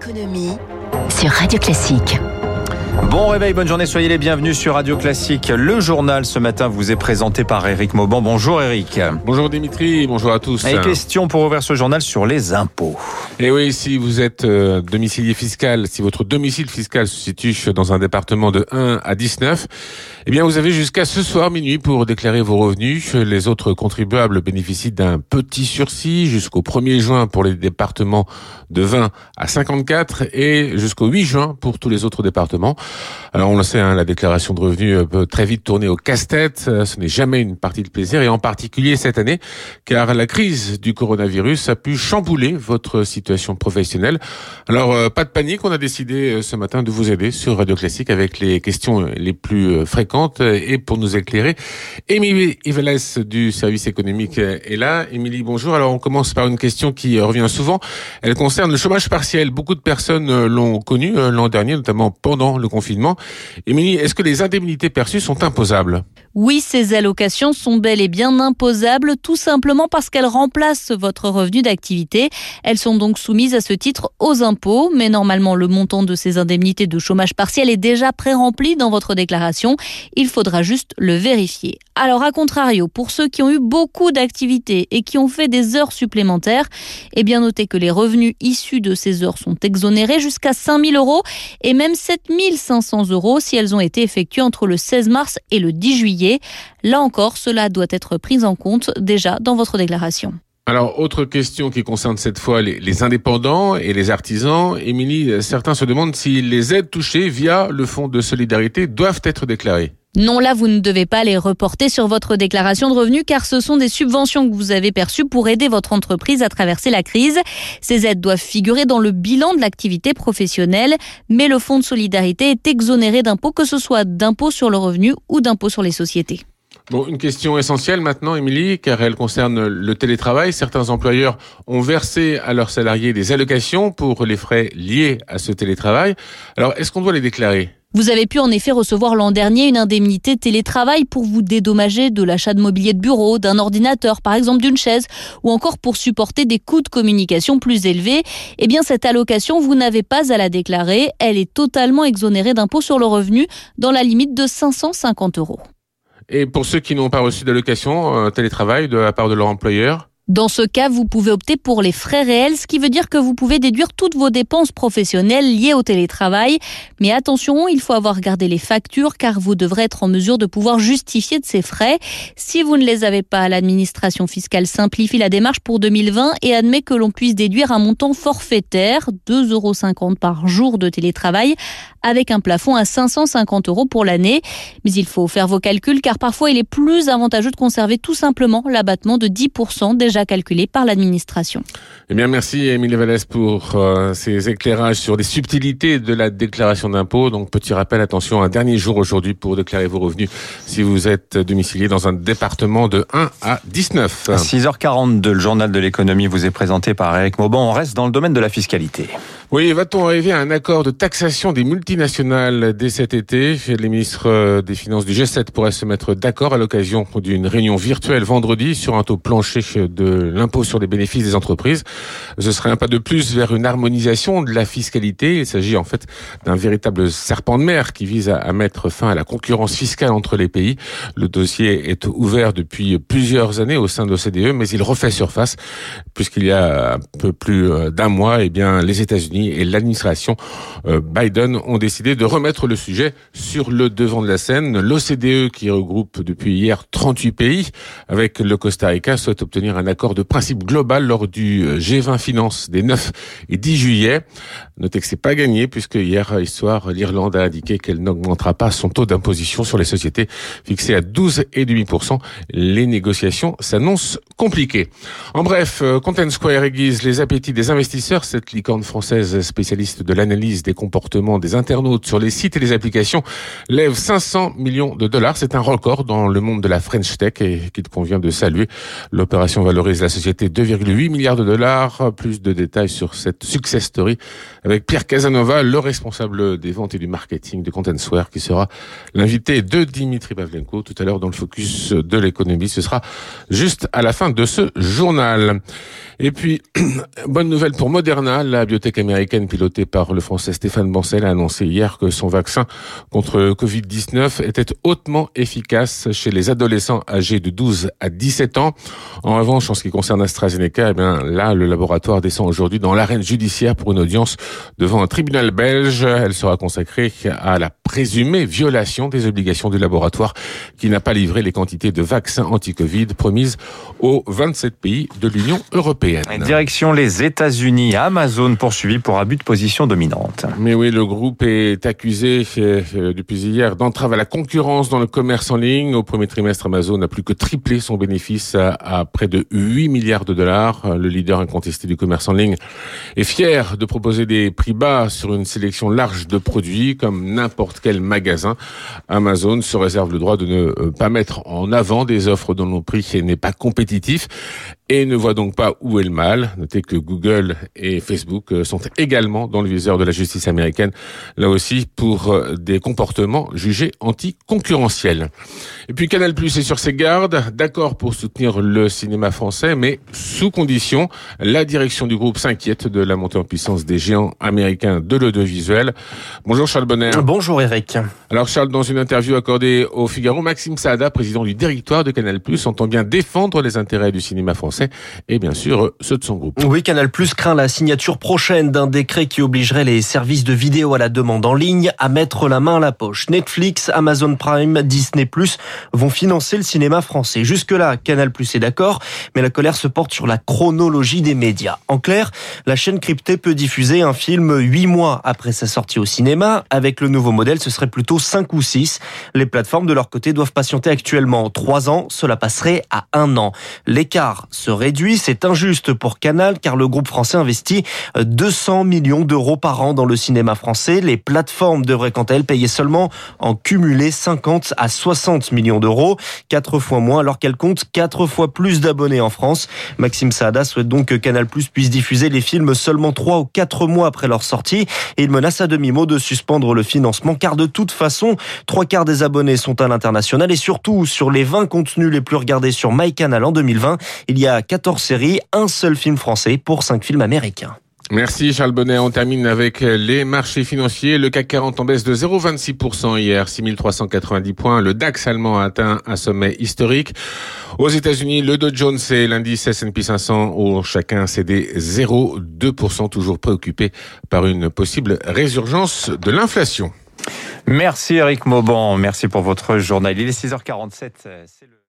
l'économie sur Radio Classique. Bon réveil, bonne journée, soyez les bienvenus sur Radio Classique. Le journal ce matin vous est présenté par Eric Mauban. Bonjour Eric. Bonjour Dimitri, bonjour à tous. Et question pour ouvrir ce journal sur les impôts. Et oui, si vous êtes euh, domicilié fiscal, si votre domicile fiscal se situe dans un département de 1 à 19, eh bien vous avez jusqu'à ce soir minuit pour déclarer vos revenus. Les autres contribuables bénéficient d'un petit sursis jusqu'au 1er juin pour les départements de 20 à 54 et jusqu'au 8 juin pour tous les autres départements. Alors on le sait, hein, la déclaration de revenus euh, peut très vite tourner au casse-tête. Euh, ce n'est jamais une partie de plaisir, et en particulier cette année, car la crise du coronavirus a pu chambouler votre situation professionnelle. Alors euh, pas de panique, on a décidé ce matin de vous aider sur Radio Classique avec les questions les plus fréquentes et pour nous éclairer, Émilie Ivales du service économique est là. Émilie, bonjour. Alors on commence par une question qui revient souvent. Elle concerne le chômage partiel. Beaucoup de personnes l'ont connu l'an dernier, notamment pendant le confinement. Émilie, est-ce que les indemnités perçues sont imposables? Oui, ces allocations sont bel et bien imposables, tout simplement parce qu'elles remplacent votre revenu d'activité. Elles sont donc soumises à ce titre aux impôts, mais normalement le montant de ces indemnités de chômage partiel est déjà pré-rempli dans votre déclaration. Il faudra juste le vérifier. Alors, à contrario, pour ceux qui ont eu beaucoup d'activités et qui ont fait des heures supplémentaires, eh bien notez que les revenus issus de ces heures sont exonérés jusqu'à 5 000 euros et même 7 500 euros si elles ont été effectuées entre le 16 mars et le 10 juillet. Là encore, cela doit être pris en compte déjà dans votre déclaration. Alors, autre question qui concerne cette fois les, les indépendants et les artisans. Émilie, certains se demandent si les aides touchées via le Fonds de solidarité doivent être déclarées. Non, là, vous ne devez pas les reporter sur votre déclaration de revenus car ce sont des subventions que vous avez perçues pour aider votre entreprise à traverser la crise. Ces aides doivent figurer dans le bilan de l'activité professionnelle, mais le fonds de solidarité est exonéré d'impôts, que ce soit d'impôts sur le revenu ou d'impôts sur les sociétés. Bon, une question essentielle maintenant, Émilie, car elle concerne le télétravail. Certains employeurs ont versé à leurs salariés des allocations pour les frais liés à ce télétravail. Alors, est-ce qu'on doit les déclarer? Vous avez pu en effet recevoir l'an dernier une indemnité télétravail pour vous dédommager de l'achat de mobilier de bureau, d'un ordinateur, par exemple d'une chaise, ou encore pour supporter des coûts de communication plus élevés. Eh bien, cette allocation, vous n'avez pas à la déclarer. Elle est totalement exonérée d'impôt sur le revenu dans la limite de 550 euros. Et pour ceux qui n'ont pas reçu d'allocation euh, télétravail de la part de leur employeur dans ce cas, vous pouvez opter pour les frais réels, ce qui veut dire que vous pouvez déduire toutes vos dépenses professionnelles liées au télétravail. Mais attention, il faut avoir gardé les factures car vous devrez être en mesure de pouvoir justifier de ces frais. Si vous ne les avez pas, l'administration fiscale simplifie la démarche pour 2020 et admet que l'on puisse déduire un montant forfaitaire, 2,50 euros par jour de télétravail, avec un plafond à 550 euros pour l'année. Mais il faut faire vos calculs car parfois il est plus avantageux de conserver tout simplement l'abattement de 10% déjà calculé par l'administration. Eh bien, merci Émilie Vallès pour euh, ces éclairages sur les subtilités de la déclaration d'impôt. Donc, petit rappel, attention, un dernier jour aujourd'hui pour déclarer vos revenus si vous êtes domicilié dans un département de 1 à 19. 6h42, le journal de l'économie vous est présenté par Eric Mauban. On reste dans le domaine de la fiscalité. Oui, va-t-on arriver à un accord de taxation des multinationales dès cet été? Les ministres des Finances du G7 pourraient se mettre d'accord à l'occasion d'une réunion virtuelle vendredi sur un taux plancher de l'impôt sur les bénéfices des entreprises. Ce serait un pas de plus vers une harmonisation de la fiscalité. Il s'agit en fait d'un véritable serpent de mer qui vise à mettre fin à la concurrence fiscale entre les pays. Le dossier est ouvert depuis plusieurs années au sein de l'OCDE, mais il refait surface puisqu'il y a un peu plus euh, d'un mois, eh bien, les États-Unis et l'administration euh, Biden ont décidé de remettre le sujet sur le devant de la scène. L'OCDE, qui regroupe depuis hier 38 pays, avec le Costa Rica, souhaite obtenir un accord de principe global lors du euh, G20 Finance des 9 et 10 juillet. Notez que c'est pas gagné puisque hier soir, l'Irlande a indiqué qu'elle n'augmentera pas son taux d'imposition sur les sociétés fixé à 12,5%. Les négociations s'annoncent compliquées. En bref, euh, Content Square aiguise les appétits des investisseurs. Cette licorne française spécialiste de l'analyse des comportements des internautes sur les sites et les applications, lève 500 millions de dollars. C'est un record dans le monde de la French Tech et qu'il convient de saluer. L'opération valorise valorise la société 2,8 milliards de dollars. Plus de détails sur cette success story avec Pierre Casanova, le responsable des ventes et du marketing de Contentware, qui sera l'invité de Dimitri Pavlenko tout à l'heure dans le focus de l'économie. Ce sera juste à la fin de ce journal. Et puis, bonne nouvelle pour Moderna, la biotech américaine pilotée par le français Stéphane Bancel a annoncé hier que son vaccin contre Covid-19 était hautement efficace chez les adolescents âgés de 12 à 17 ans. En revanche, en ce qui concerne AstraZeneca, eh bien, là, le laboratoire descend aujourd'hui dans l'arène judiciaire pour une audience devant un tribunal belge. Elle sera consacrée à la présumée violation des obligations du laboratoire qui n'a pas livré les quantités de vaccins anti-Covid promises aux 27 pays de l'Union européenne. Direction les États-Unis, Amazon poursuivi pour abus de position dominante. Mais oui, le groupe est accusé euh, depuis hier d'entrave à la concurrence dans le commerce en ligne. Au premier trimestre, Amazon a plus que triplé son bénéfice à, près de 8 milliards de dollars. Le leader incontesté du commerce en ligne est fier de proposer des prix bas sur une sélection large de produits comme n'importe quel magasin. Amazon se réserve le droit de ne euh, pas mettre en avant des offres dont le prix n'est pas compétitif et ne voit donc pas où est le mal. Notez que Google et Facebook euh, sont également dans le viseur de la justice américaine, là aussi pour euh, des comportements jugés anticoncurrentiels. Et puis Canal Plus est sur ses gardes, d'accord pour soutenir le cinéma français, mais sous condition. La direction du groupe s'inquiète de la montée en puissance des géants américains de l'audiovisuel. Bonjour Charles Bonner. Bonjour Eric. Alors Charles, dans une interview accordée au Figaro, Maxime Saada, président du directoire de Canal Plus, entend bien défendre les intérêts du cinéma français et bien sûr ceux de son groupe. Oui, Canal Plus craint la signature prochaine d'un décret qui obligerait les services de vidéo à la demande en ligne à mettre la main à la poche. Netflix, Amazon Prime, Disney Plus vont financer le cinéma français. Jusque-là, Canal Plus est d'accord, mais la colère se porte sur la chronologie des médias. En clair, la chaîne cryptée peut diffuser un film huit mois après sa sortie au cinéma. Avec le nouveau modèle, ce serait plutôt cinq ou six. Les plateformes, de leur côté, doivent patienter actuellement trois ans. Cela passerait à un an. L'écart se réduit. C'est injuste pour Canal car le groupe français investit 200 millions d'euros par an dans le cinéma français. Les plateformes devraient quant à elles payer seulement en cumulé 50 à 60 millions d'euros, quatre fois moins alors qu'elles comptent quatre fois plus d'abonnés en France. Maxime Saada souhaite donc que Canal Plus puisse diffuser les films seulement trois ou quatre mois après leur sortie et il menace à demi-mot de suspendre le financement car de toute façon, trois quarts des abonnés sont à l'international et surtout sur les 20 contenus les plus regardés sur MyCanal en 2020, il y a 14 séries, un seul film français pour 5 films américains. Merci Charles Bonnet. On termine avec les marchés financiers. Le CAC 40 en baisse de 0,26% hier, 6390 points. Le DAX allemand a atteint un sommet historique. Aux États-Unis, le Dow Jones et l'indice S&P 500 ont chacun cédé 0,2%, toujours préoccupé par une possible résurgence de l'inflation. Merci Eric Mauban. Merci pour votre journal. Il est 6h47.